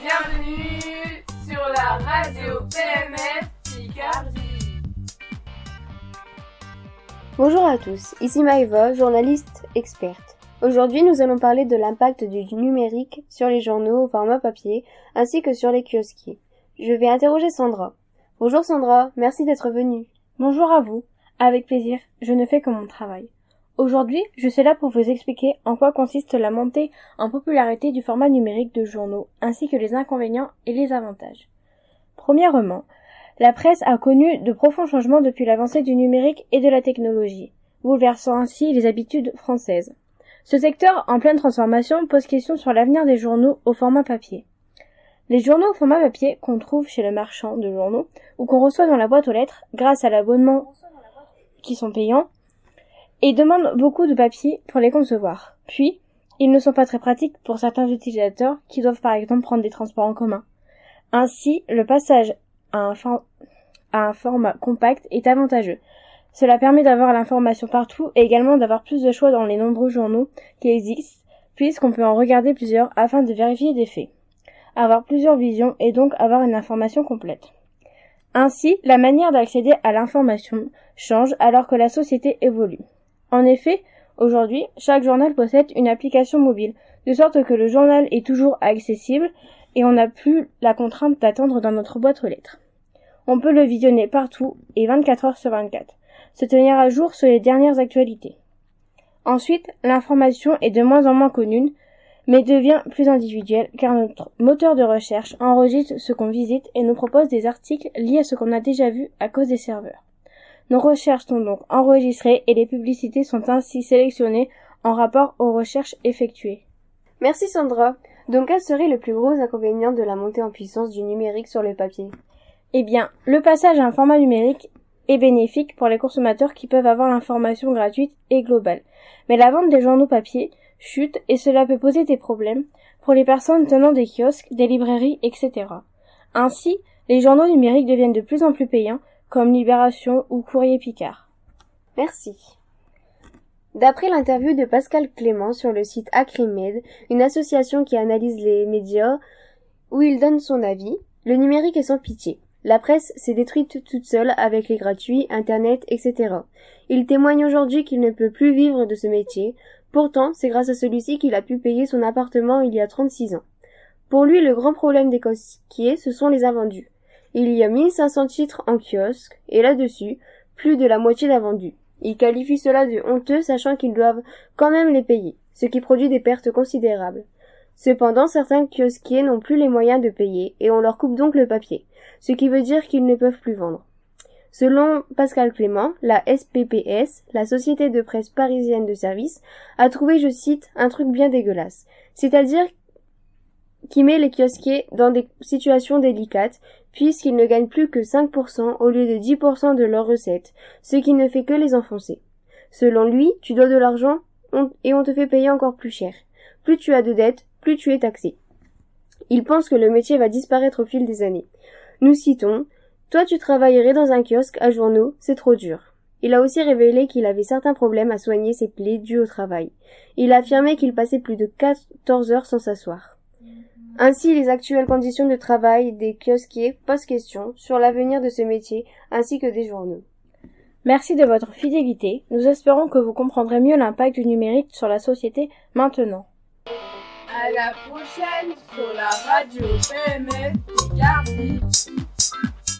Bienvenue sur la radio PMF Picardie. Bonjour à tous, ici Maëva, journaliste experte. Aujourd'hui, nous allons parler de l'impact du numérique sur les journaux au format papier ainsi que sur les kiosquiers. Je vais interroger Sandra. Bonjour Sandra, merci d'être venue. Bonjour à vous. Avec plaisir, je ne fais que mon travail. Aujourd'hui, je suis là pour vous expliquer en quoi consiste la montée en popularité du format numérique de journaux, ainsi que les inconvénients et les avantages. Premièrement, la presse a connu de profonds changements depuis l'avancée du numérique et de la technologie, bouleversant ainsi les habitudes françaises. Ce secteur en pleine transformation pose question sur l'avenir des journaux au format papier. Les journaux au format papier qu'on trouve chez le marchand de journaux ou qu'on reçoit dans la boîte aux lettres grâce à l'abonnement qui sont payants et demandent beaucoup de papier pour les concevoir. Puis, ils ne sont pas très pratiques pour certains utilisateurs qui doivent par exemple prendre des transports en commun. Ainsi, le passage à un, à un format compact est avantageux. Cela permet d'avoir l'information partout et également d'avoir plus de choix dans les nombreux journaux qui existent, puisqu'on peut en regarder plusieurs afin de vérifier des faits. Avoir plusieurs visions et donc avoir une information complète. Ainsi, la manière d'accéder à l'information change alors que la société évolue. En effet, aujourd'hui, chaque journal possède une application mobile, de sorte que le journal est toujours accessible et on n'a plus la contrainte d'attendre dans notre boîte aux lettres. On peut le visionner partout et 24 heures sur 24, se tenir à jour sur les dernières actualités. Ensuite, l'information est de moins en moins connue, mais devient plus individuelle car notre moteur de recherche enregistre ce qu'on visite et nous propose des articles liés à ce qu'on a déjà vu à cause des serveurs. Nos recherches sont donc enregistrées et les publicités sont ainsi sélectionnées en rapport aux recherches effectuées. Merci Sandra. Donc quel serait le plus gros inconvénient de la montée en puissance du numérique sur le papier? Eh bien, le passage à un format numérique est bénéfique pour les consommateurs qui peuvent avoir l'information gratuite et globale. Mais la vente des journaux papier chute et cela peut poser des problèmes pour les personnes tenant des kiosques, des librairies, etc. Ainsi, les journaux numériques deviennent de plus en plus payants comme Libération ou Courrier Picard. Merci. D'après l'interview de Pascal Clément sur le site Acrimed, une association qui analyse les médias, où il donne son avis, le numérique est sans pitié. La presse s'est détruite toute seule avec les gratuits, Internet, etc. Il témoigne aujourd'hui qu'il ne peut plus vivre de ce métier. Pourtant, c'est grâce à celui-ci qu'il a pu payer son appartement il y a 36 ans. Pour lui, le grand problème des cosquiers, ce sont les invendus. Il y a 1500 titres en kiosque, et là-dessus, plus de la moitié d'invendus. Il qualifie cela de honteux sachant qu'ils doivent quand même les payer, ce qui produit des pertes considérables. Cependant, certains kiosquiers n'ont plus les moyens de payer et on leur coupe donc le papier, ce qui veut dire qu'ils ne peuvent plus vendre. Selon Pascal Clément, la SPPS, la Société de presse parisienne de service, a trouvé, je cite, un truc bien dégueulasse. C'est-à-dire qui met les kiosquiers dans des situations délicates, puisqu'ils ne gagnent plus que 5% au lieu de 10% de leurs recettes, ce qui ne fait que les enfoncer. Selon lui, tu dois de l'argent et on te fait payer encore plus cher. Plus tu as de dettes, plus tu es taxé. Il pense que le métier va disparaître au fil des années. Nous citons Toi tu travaillerais dans un kiosque à journaux, c'est trop dur. Il a aussi révélé qu'il avait certains problèmes à soigner ses plaies dues au travail. Il a affirmé qu'il passait plus de 14 heures sans s'asseoir. Ainsi, les actuelles conditions de travail des kiosquiers posent question sur l'avenir de ce métier ainsi que des journaux. Merci de votre fidélité. Nous espérons que vous comprendrez mieux l'impact du numérique sur la société maintenant. À la prochaine sur la radio PMF.